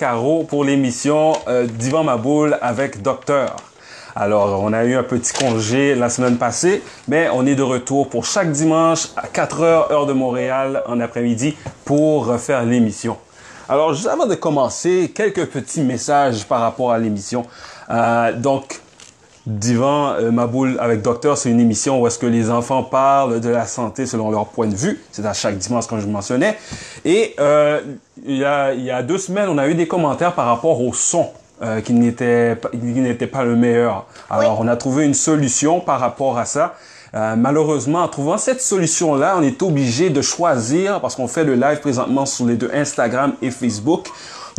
Caro pour l'émission euh, Divan Maboule avec Docteur. Alors, on a eu un petit congé la semaine passée, mais on est de retour pour chaque dimanche à 4 heures, heure de Montréal, en après-midi, pour faire l'émission. Alors, juste avant de commencer, quelques petits messages par rapport à l'émission. Euh, donc, Divan euh, Maboule avec Docteur, c'est une émission où est-ce que les enfants parlent de la santé selon leur point de vue. C'est à chaque dimanche, comme je mentionnais. Et euh, il, y a, il y a deux semaines, on a eu des commentaires par rapport au son. Euh, qui n'était pas- pas le meilleur. Alors, on a trouvé une solution par rapport à ça. Euh, malheureusement, en trouvant cette solution-là, on est obligé de choisir, parce qu'on fait le live présentement sur les deux Instagram et Facebook.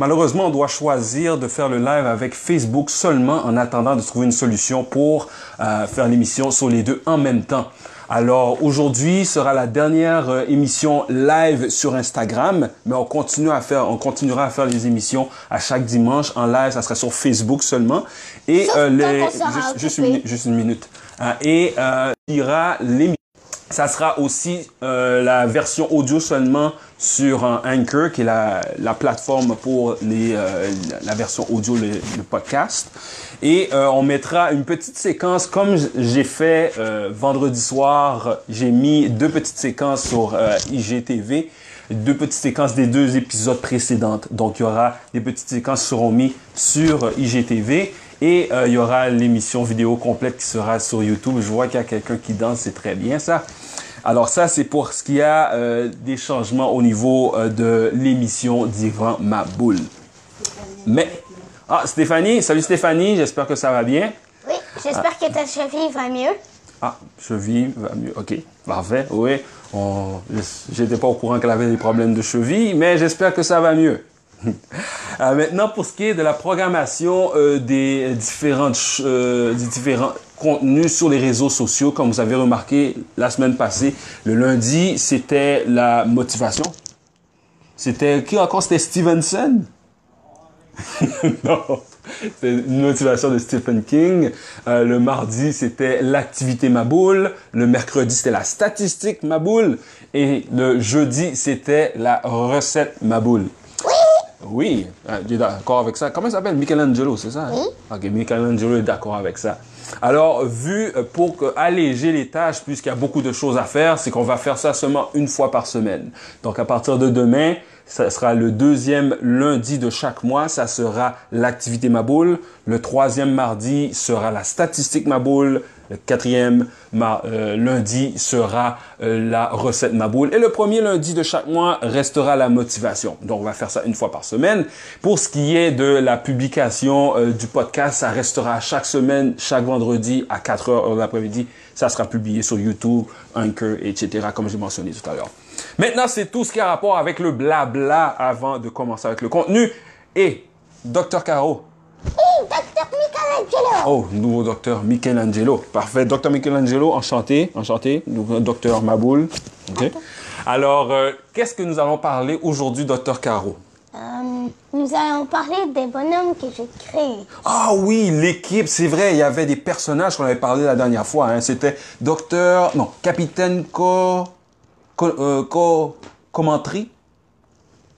Malheureusement, on doit choisir de faire le live avec Facebook seulement en attendant de trouver une solution pour euh, faire l'émission sur les deux en même temps. Alors aujourd'hui sera la dernière euh, émission live sur Instagram, mais on continue à faire, on continuera à faire les émissions à chaque dimanche en live. Ça sera sur Facebook seulement. Et euh, les, juste, juste une, minute- juste une minute. Euh, et euh, il y aura l'émission. Ça sera aussi euh, la version audio seulement sur un Anchor, qui est la, la plateforme pour les, euh, la- version audio, le, le podcast. Et euh, on mettra une petite séquence, comme j'ai fait euh, vendredi soir, j'ai mis deux petites séquences sur euh, IGTV, deux petites séquences des deux épisodes précédentes. Donc il y aura des petites séquences qui seront mises sur euh, IGTV. Et euh, il y aura l'émission vidéo complète qui sera sur YouTube. Je vois qu'il y a quelqu'un qui danse, c'est très bien ça. Alors ça, c'est pour ce qui a euh, des changements au niveau euh, de l'émission d'Ivan Ma Boule. Mais... Ah, Stéphanie, salut Stéphanie, j'espère que ça va bien. Oui, j'espère que ta cheville va mieux. Ah, cheville va mieux. OK, parfait. Oui, on... j'étais pas au courant qu'elle avait des problèmes de cheville, mais j'espère que ça va mieux. Euh, maintenant, pour ce qui est de la programmation euh, des différentes euh, des différents contenus sur les réseaux sociaux, comme vous avez remarqué la semaine passée, le lundi, c'était la motivation. C'était qui encore C'était Stevenson? Non, c'est une motivation de Stephen King. Euh, le mardi, c'était l'activité Maboule. Le mercredi, c'était la statistique Maboule. Et le jeudi, c'était la recette Maboule. Oui, euh, tu es d'accord avec ça. Comment il s'appelle? Michelangelo, c'est ça? hein? Ok, Michelangelo est d'accord avec ça. Alors, vu euh, pour alléger les tâches, puisqu'il y a beaucoup de choses à faire, c'est qu'on va faire ça seulement une fois par semaine. Donc, à partir de demain, ça sera le deuxième lundi de chaque mois, ça sera l'activité Maboule. Le troisième mardi sera la statistique Maboule. Le quatrième mar- euh, lundi sera euh, la recette Maboule. Et le premier lundi de chaque mois restera la motivation. Donc, on va faire ça une fois par semaine. Pour ce qui est de la publication euh, du podcast, ça restera chaque semaine, chaque vendredi à 4 heures de l'après-midi. Ça sera publié sur YouTube, Anchor, etc., comme j'ai mentionné tout à l'heure. Maintenant, c'est tout ce qui a rapport avec le blabla avant de commencer avec le contenu. Et, Dr. Caro, Oui, docteur Michelangelo. Oh, nouveau docteur Michelangelo. Parfait. Docteur Michelangelo, enchanté. Enchanté. Docteur Maboul. OK. Alors, euh, qu'est-ce que nous allons parler aujourd'hui, docteur Caro? Euh, nous allons parler des bonhommes que j'ai créés. Ah oui, l'équipe, c'est vrai, il y avait des personnages qu'on avait parlé la dernière fois. hein. C'était docteur, non, capitaine Co... Co... euh, Co... Commentry?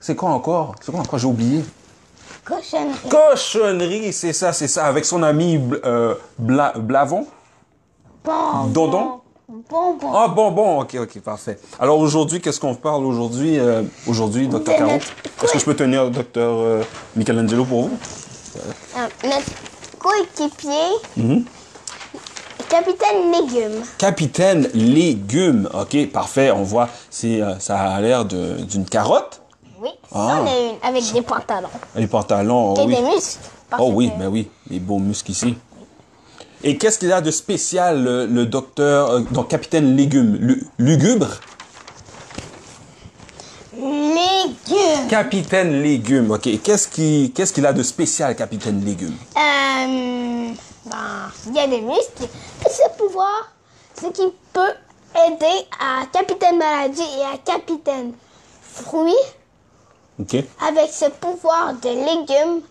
C'est quoi encore? C'est quoi encore? J'ai oublié. Cochonnerie. Cochonnerie, c'est ça, c'est ça. Avec son ami euh, Bla- Blavon. Bon. Dondon? Bonbon. Ah bon, bon, ok, ok, parfait. Alors aujourd'hui, qu'est-ce qu'on parle aujourd'hui, euh, aujourd'hui, docteur Caro? notre- Est-ce que je peux tenir docteur euh, Michelangelo pour vous? Euh, notre coéquipier, Mhm. Capitaine Légumes. Capitaine légumes. Ok, parfait. On voit, ça a l'air d'une carotte. Oui, Ah. est une avec des pantalons. Les pantalons, oh Et oui. des muscles. Oh oui, que- ben oui, les beaux muscles ici. Et qu'est-ce qu'il a de spécial, le, le docteur, euh, donc capitaine légumes, Lu- lugubre? Légumes. Capitaine légumes, ok. Qu'est-ce qui, qu'est-ce qu'il a de spécial, capitaine légumes? Euh, ben, il y a des muscles. Et ce pouvoir, c'est qu'il peut aider à Capitaine Maladie et à Capitaine Fruit Avec ce pouvoir de légumes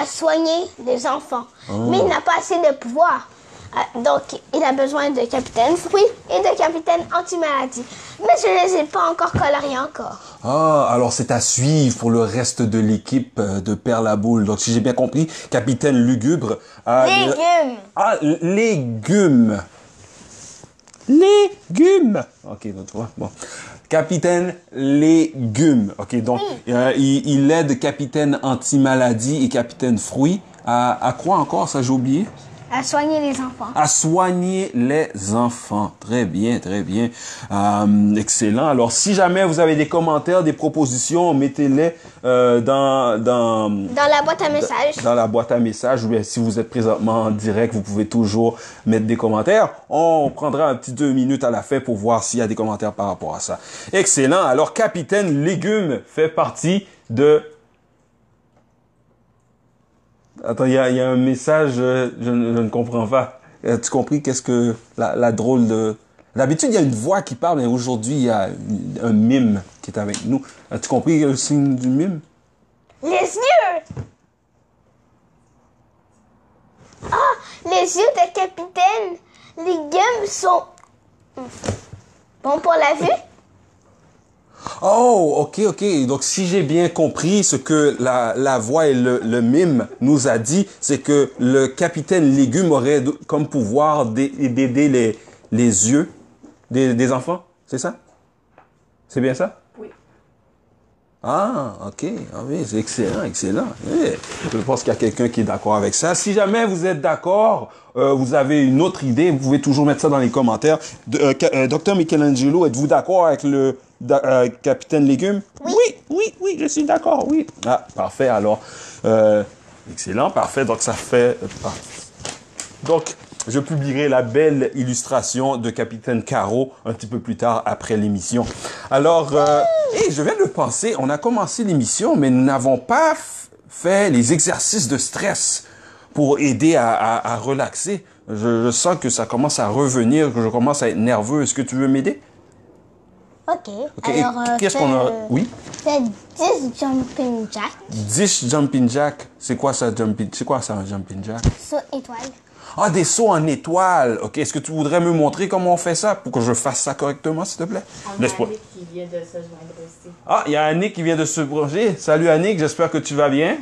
à soigner les enfants. Mais il n'a pas assez de pouvoir. Ah, Donc, il a besoin de capitaine fruit et de capitaine anti-maladie. Mais je ne les ai pas encore coloriés encore. Ah, alors c'est à suivre pour le reste de l'équipe euh, de Père la Boule. Donc, si j'ai bien compris, Capitaine Lugubre a... Légumes. Ah, légumes. Légumes. Ok, donc tu vois, bon. Capitaine Légumes. Ok, donc euh, il, il aide Capitaine Anti-Maladie et Capitaine Fruit à, à quoi encore, ça j'ai oublié? À soigner les enfants. à soigner les enfants. Très bien, très bien. Euh, excellent. Alors, si jamais vous avez des commentaires, des propositions, mettez-les euh, dans, dans, Dans la boîte à messages. dans la boîte à messages. Ou bien si vous êtes présentement en direct, vous pouvez toujours mettre des commentaires. On prendra un petit deux minutes à la fin pour voir s'il y a des commentaires par rapport à ça. Excellent. Alors, Capitaine Légumes fait partie de Attends, il y a, un message, euh, je, ne- comprends pas. Euh, tu compris qu'est-ce que la, drôle de... D'habitude, il y a une voix qui parle, mais aujourd'hui, il y a un mime qui est avec nous. As-tu compris le signe du mime? Les yeux. Ah, les yeux de capitaine légumes sont bons pour la vue? Oh, ok, ok. Donc, si j'ai bien compris, ce que la, la voix et le, le mime nous a dit, c'est que le capitaine Légume aurait comme pouvoir d'ai- d'aider les, les yeux des, des enfants. C'est ça? C'est bien ça? Oui. Ah, ok. Ah oui, c'est excellent, excellent. Je pense qu'il y a quelqu'un qui est d'accord avec ça. Si jamais vous êtes d'accord, euh, vous avez une autre idée, vous pouvez toujours mettre ça dans les commentaires. De- euh, euh, Docteur Michelangelo, êtes-vous d'accord avec le euh, capitaine Légume? Oui. oui, oui, je suis d'accord, oui. Ah, parfait. Alors, euh, excellent, parfait. Donc, ça fait euh. Donc, je publierai la belle illustration de Capitaine Caro un petit peu plus tard après l'émission. Alors, euh, et je viens de penser, on a commencé l'émission, mais nous n'avons pas fait les exercices de stress pour aider à, à- à relaxer. Je, je sens que ça commence à revenir, que je commence à être nerveux. Est-ce que tu veux m'aider? Ok. Ok, et qu'est-ce qu'on a? Oui? Fais 10 jumping jack. 10 jumping jack. C'est quoi ça, jumping? C'est quoi ça, un jumping jack? Saut étoile. Ah, des sauts en étoile. OK, est-ce que tu voudrais me montrer comment on fait ça pour que je fasse ça correctement, s'il te plaît? On Laisse-moi. a Annick qui vient de se joindre aussi. Ah, il y a Annick qui vient de se brancher. Salut Annick, j'espère que tu vas bien.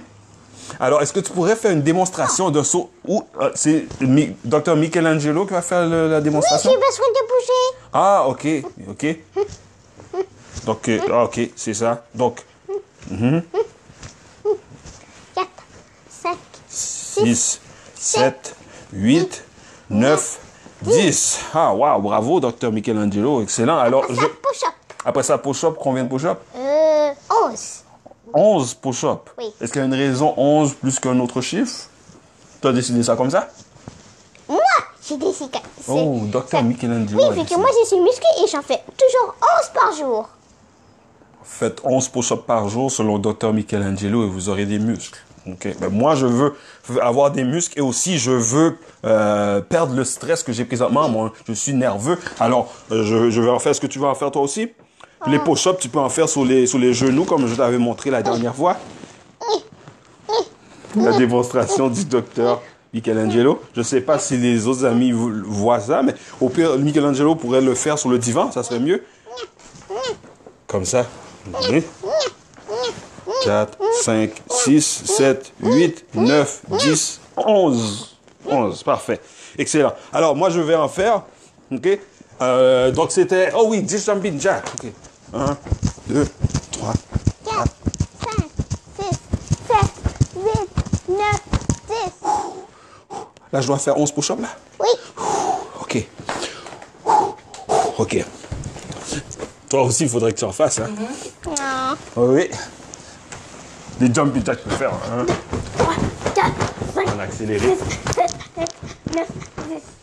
Alors, est-ce que tu pourrais faire une démonstration de saut où euh, c'est Mi- Dr Michelangelo qui va faire le- la démonstration? J'ai besoin de bouger. Ah, OK, OK. Donc, euh, ah, OK, c'est ça. Donc, 4, 5, 6, 7, 8, 9, 10. Ah, wow, bravo, Dr Michelangelo, excellent. Alors, je... push-up. Après ça, push-up, combien de push-up? Euh, 11. 11 push-up. Oui. Est-ce qu'il y a une raison 11 plus qu'un autre chiffre? Tu as décidé ça comme ça? Moi, j'ai des cicatrices. Oh, Dr Michelangelo. Oui, vu que décidé. moi, je suis musclée et j'en fais toujours 11 par jour. Faites 11 push-ups par jour selon Dr Michelangelo et vous aurez des muscles. Ok. Ben, moi, je veux avoir des muscles et aussi je veux euh, perdre le stress que j'ai présentement. Moi, je suis nerveux. Alors, euh, je, je vais en faire. Est-ce que tu vas en faire toi aussi? Les push-ups, tu peux en faire sur les, sur les genoux comme je t'avais montré la dernière fois. La démonstration du docteur Michelangelo. Je ne sais pas si les autres amis vo- voient ça, mais au pire, Michelangelo pourrait le faire sur le divan, ça serait mieux. Comme ça. Oui. 4, 5, 6, 7, 8, 9, 10, 11. 11, parfait. Excellent. Alors, moi, je vais en faire. OK? Euh, donc, c'était... Oh oui, 10 jumping jack. OK. 1, 2, 3. 4, 5, 6, 7, 8, 9, 10. Là, je dois faire 11 push-ups, là? Oui. OK. OK. Toi aussi, il faudrait que tu en fasses, hein? Non. Oui. Des jumping jacks, tu peux faire. Hein? 3, 4, 5, On a accéléré. 6, 7, 8, 9,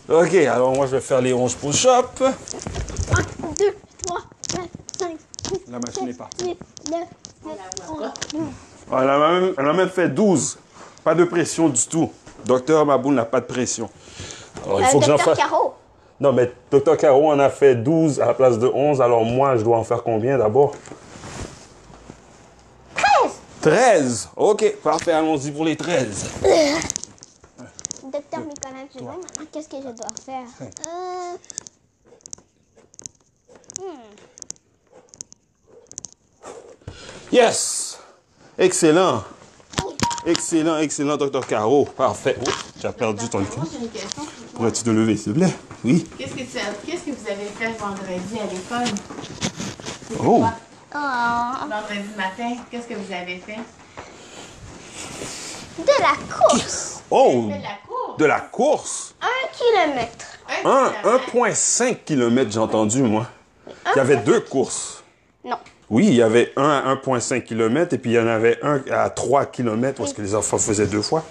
10. OK, alors moi, je vais faire les 11 push-ups. 1, 2, 3, 4, 5, 6, La machine est partie. 8, 9, 10, 11, 12. Elle a, même, elle a même fait 12. Pas de pression du tout. Docteur Maboul n'a pas de pression. Alors, il faut que j'en Euh, fasse. Caro. Non, mais Docteur Caro en a fait 12 à la place de 11. Alors, moi, je dois en faire combien d'abord? 13. 13. OK, parfait. Allons-y pour les 13. Docteur Michelangelo. je sais maintenant qu'est-ce que je dois faire? Euh, Yes! Excellent. Excellent, excellent, docteur Caro. Parfait. Oh, tu as perdu ton toi. Pourrais-tu te lever, s'il te plaît? Oui. Qu'est-ce que, tu as- qu'est-ce que vous avez fait vendredi à l'école? C'était Oh. Oh, Vendredi matin, qu'est-ce que vous avez fait? de la course. Oh! De la course. De la course? Un kilomètre. Un, kilomètre. 1,5 km, j'ai entendu, moi. Il y avait deux courses. Non. Oui, il y avait un à 1,5 km et puis il y en avait un à 3 km parce que les enfants faisaient deux fois.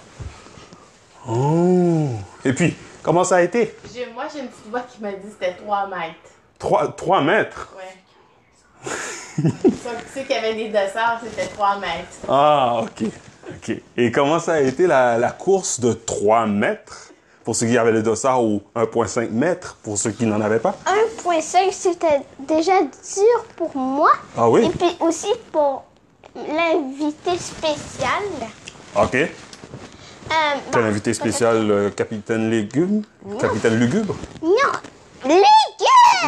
Oh! Et puis, comment ça a été? Moi, j'ai une petite voix qui m'a dit que c'était 3 mètres. 3, 3 mètres? Ouais. Sauf que ceux qui avaient des dossards, c'était 3 mètres. Ah, OK. OK. Et comment ça a été la, la course de 3 mètres? Pour ceux qui avaient le dossard ou 1,5 mètres pour ceux qui n'en avaient pas? 1.5, c'était déjà dur pour moi. Ah oui? Et puis aussi pour l'invité spécial. OK. Euh, Quel bon, invité spécial, le capitaine Légume? Capitaine Lugubre? Non, gars!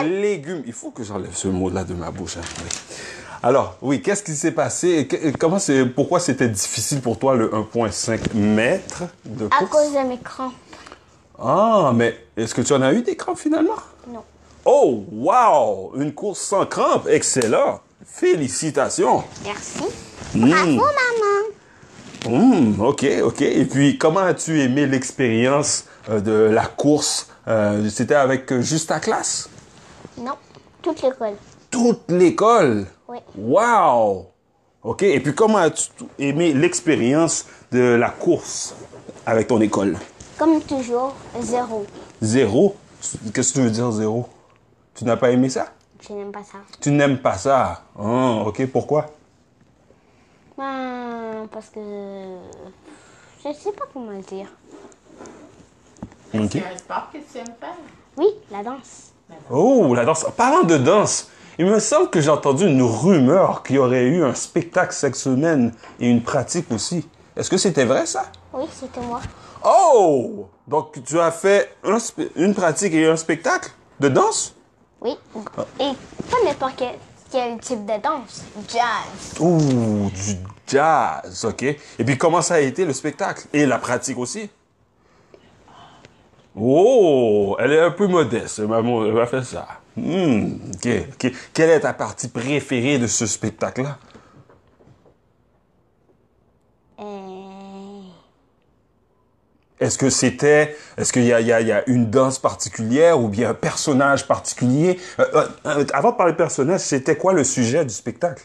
Légumes. Il faut que j'enlève ce mot-là de ma bouche. hein. Oui. Alors, oui, qu'est-ce qui s'est passé? et Comment c'est, pourquoi c'était difficile pour toi le 1,5 mètres de À course? cause de mes crampes. Ah, mais est-ce que tu en as eu des crampes finalement? Non. Oh, wow! Une course sans crampes. Excellent. Félicitations. Merci. Hmm. Bravo, maman. Hmm, OK, OK. Et puis, comment as-tu aimé l'expérience euh, de la course? Euh, C'était avec euh, juste ta classe? Non, toute l'école. Toute l'école? Oui. Wow! OK. Et puis, comment as-tu aimé l'expérience de la course avec ton école? Comme toujours, zéro. Zéro? Qu'est-ce que tu veux dire zéro? Tu n'as pas aimé ça? Je n'aime pas ça. Tu n'aimes pas ça? Ah, OK. Pourquoi? Ben, parce que... Je ne sais pas comment le dire. Est-ce qu'il y a un sport que tu aimes faire? Oui, la danse. Oh, la danse. Parlant de danse, il me semble que j'ai entendu une rumeur qu'il y aurait eu un spectacle cette semaine et une pratique aussi. Est-ce que c'était vrai ça? Oui, c'était moi. Oh! Donc tu as fait un une pratique et un spectacle de danse? Oui. Et pas n'importe quel, quel type de danse. Jazz. Ouh, du jazz, ok. Et puis comment ça a été le spectacle? Et la pratique aussi? Oh, elle est un peu modeste, maman, elle va faire ça. Hmm, ok, ok. Quelle est ta partie préférée de ce spectacle-là? Euh... Est-ce que c'était, est-ce qu'il y a, y, y une danse particulière ou bien un personnage particulier? Euh, euh, euh, avant de parler de personnage, c'était quoi le sujet du spectacle?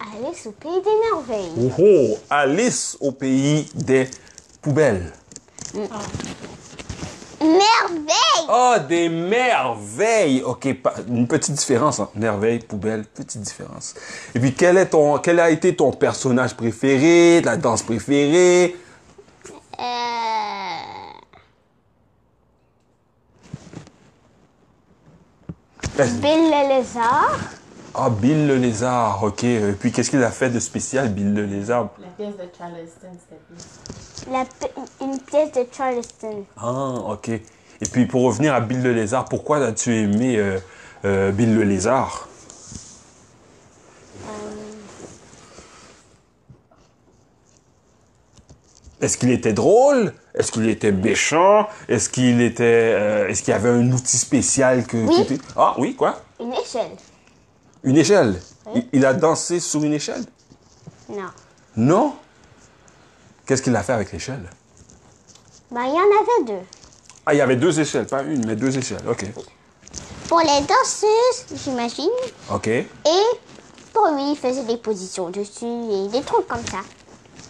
Alice au pays des merveilles. Oh, oh, Alice au pays des poubelles. Merveille! Ah, des merveilles! OK, une petite différence entre merveille, poubelle, petite différence. Et puis, quel, est ton, quel a été ton personnage préféré, la danse préférée? Euh... Bill le lézard. Ah, Bill le lézard, OK. Et puis, qu'est-ce qu'il a fait de spécial, Bill le lézard? La pièce de Charleston, c'était. La une pièce de Charleston. Ah, OK. Et puis, pour revenir à Bill le lézard, pourquoi as-tu aimé euh, euh, Bill le lézard? Est-ce qu'il était drôle? Est-ce qu'il était méchant? Est-ce qu'il était, euh, est-ce qu'il y avait un outil spécial que, Oui. Ah oui, quoi? Une échelle. Une échelle. Il, il a dansé sur une échelle? Non. Non? Qu'est-ce qu'il a fait avec l'échelle? Ben, il y en avait deux. Ah, il y avait deux échelles, pas une, mais deux échelles. OK. Pour les danseuses, j'imagine. OK. Et pour lui, il faisait des positions dessus et des trucs comme ça.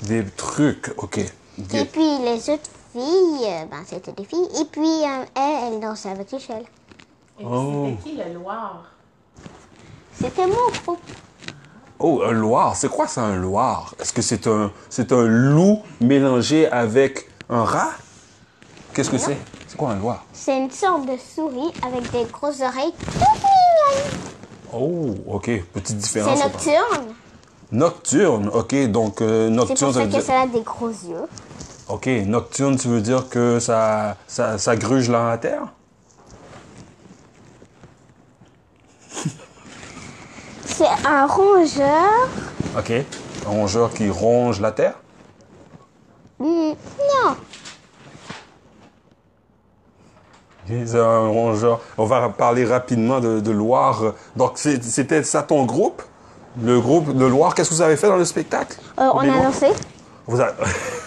Des trucs, OK. Et puis les autres filles, ben, c'était des filles. Et puis euh, elle, elle dansait avec l'échelle. Et Oh. c'était qui le? C'était mon groupe. Oh, un loir. C'est quoi ça, un loir? Est-ce que c'est un, c'est un loup mélangé avec un rat? Qu'est-ce que c'est? C'est quoi un loir? C'est une sorte de souris avec des grosses oreilles mignonnes. Oh, OK. Petite C'est différence. nocturne. Nocturne, OK. Donc, euh, C'est nocturne, pour ça ça veut que dire... ça a des gros yeux. Ok, nocturne, tu veux dire que ça, ça, ça gruge dans la terre? Un rongeur. Ok. Un rongeur qui ronge la terre? Non. C'est un rongeur. On va parler rapidement de, de Loire. Donc, c'était ça ton groupe? Le groupe de Loire, qu'est-ce que vous avez fait dans le spectacle? Euh, on a lancé. Vous avez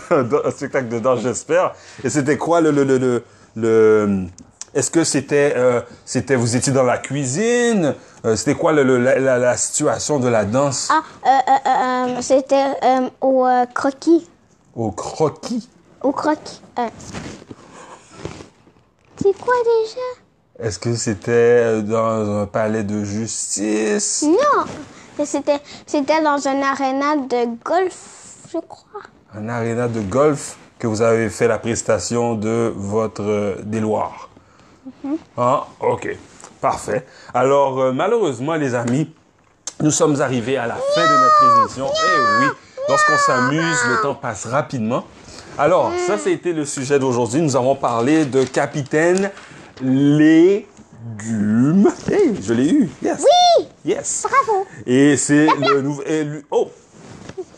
un spectacle de danse, j'espère. Et c'était quoi le... le, le, le, le- Est-ce que c'était... euh, c'était vous étiez dans la cuisine? Euh, c'était quoi le, le- la, situation de la danse? Ah, euh, c'était au croquis. au croquis? Au croquis. C'est quoi déjà? Est-ce que c'était dans un palais de justice? Non. C'était, c'était dans un aréna de golf, je crois. Un aréna de golf que vous avez fait la prestation de votre euh, Loirs. Ah, ok. Parfait. Alors, euh, malheureusement, les amis, nous sommes arrivés à la fin de notre émission. Eh oui, lorsqu'on s'amuse, le temps passe rapidement. Alors, ça, c'était le sujet d'aujourd'hui. Nous avons parlé de Capitaine Légumes. Hey, je l'ai eu. Yes. Oui. Yes. Bravo. Et c'est le lui- Oh!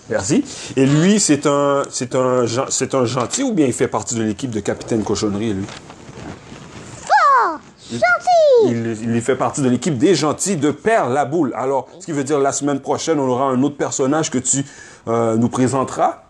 Merci. Et lui, c'est un, c'est un, c'est un gentil ou bien il fait partie de l'équipe de Capitaine Cochonnerie, lui? Il, il fait partie de l'équipe des gentils de Père la Boule. Alors, ce qui veut dire la semaine prochaine, on aura un autre personnage que tu euh, nous présenteras.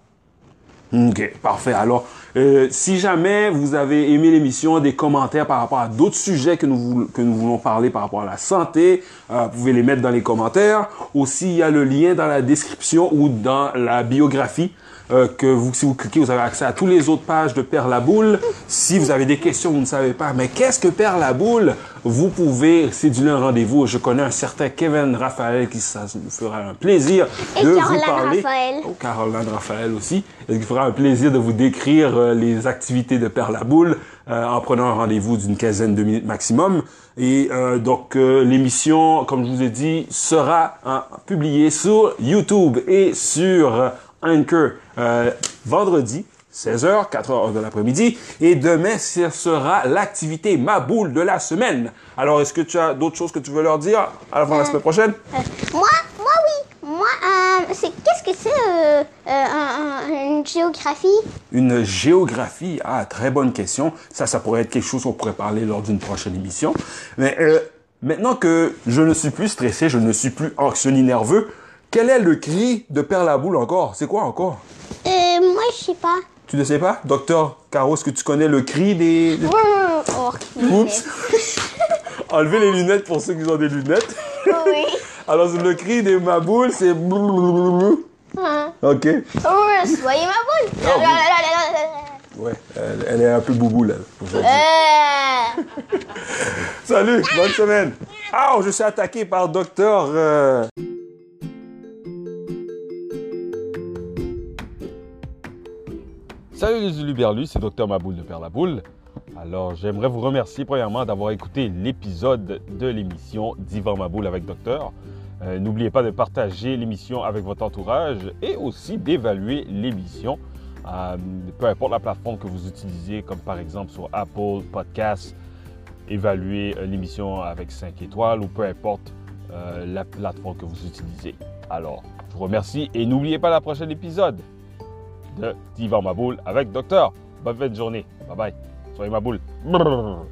Ok, parfait. Alors, euh, si jamais vous avez aimé l'émission, des commentaires par rapport à d'autres sujets que nous, voul- que nous voulons parler par rapport à la santé, euh, vous pouvez les mettre dans les commentaires. Aussi, il y a le lien dans la description ou dans la biographie. Euh, que vous, si vous cliquez, vous avez accès à toutes les autres pages de Père la Boule. Si vous avez des questions, vous ne savez pas, mais qu'est-ce que Père la Boule? Vous pouvez céduler un rendez-vous. Je connais un certain Kevin Raphaël qui ça nous fera un plaisir Et de vous Caroline parler. Raphaël. Oh, Caroline Raphaël aussi. Il fera un plaisir de vous décrire euh, les activités de Père la Boule euh, en prenant un rendez-vous d'une quinzaine de minutes maximum. Et euh, donc, euh, l'émission, comme je vous ai dit, sera hein, publiée sur YouTube et sur euh, Anchor euh, vendredi. 16h, 4h de l'après-midi. Et demain, ce sera l'activité Ma Boule de la semaine. Alors, est-ce que tu as d'autres choses que tu veux leur dire avant la semaine prochaine? Euh, moi, moi oui. Moi, euh, c'est qu'est-ce que c'est euh, euh, un- un- une géographie? Une géographie, ah, très bonne question. Ça, ça pourrait être quelque chose qu'on pourrait parler lors d'une prochaine émission. Mais euh, maintenant que je ne suis plus stressé, je ne suis plus anxieux ni nerveux, quel est le cri de Père la Boule encore? C'est quoi encore? Euh, moi je sais pas. Tu ne sais pas? Docteur Caro, est-ce que tu connais le cri des... Oh, Oups! Enlevez les lunettes pour ceux qui ont des lunettes. oui. Alors, le cri des maboules, c'est... Hein. OK. Oh, soyez ma boule. Oh, Ouais, elle, elle est un peu bouboule, elle. Euh, Salut, bonne semaine. Ah, je suis attaqué par docteur. euh, Salut les Uluberlus, c'est docteur Maboule de Père la Boule. Alors, j'aimerais vous remercier premièrement d'avoir écouté l'épisode de l'émission d'Ivan Maboule avec docteur. Euh, N'oubliez pas de partager l'émission avec votre entourage et aussi d'évaluer l'émission. euh, peu importe la plateforme que vous utilisez, comme par exemple sur Apple Podcasts, évaluer euh, l'émission avec 5 étoiles ou peu importe la plateforme que vous utilisez. Alors, je vous remercie et n'oubliez pas la prochaine épisode de Divan Maboule avec Docteur. Bonne fin de journée. Bye bye. Soyez Maboule. Brrr.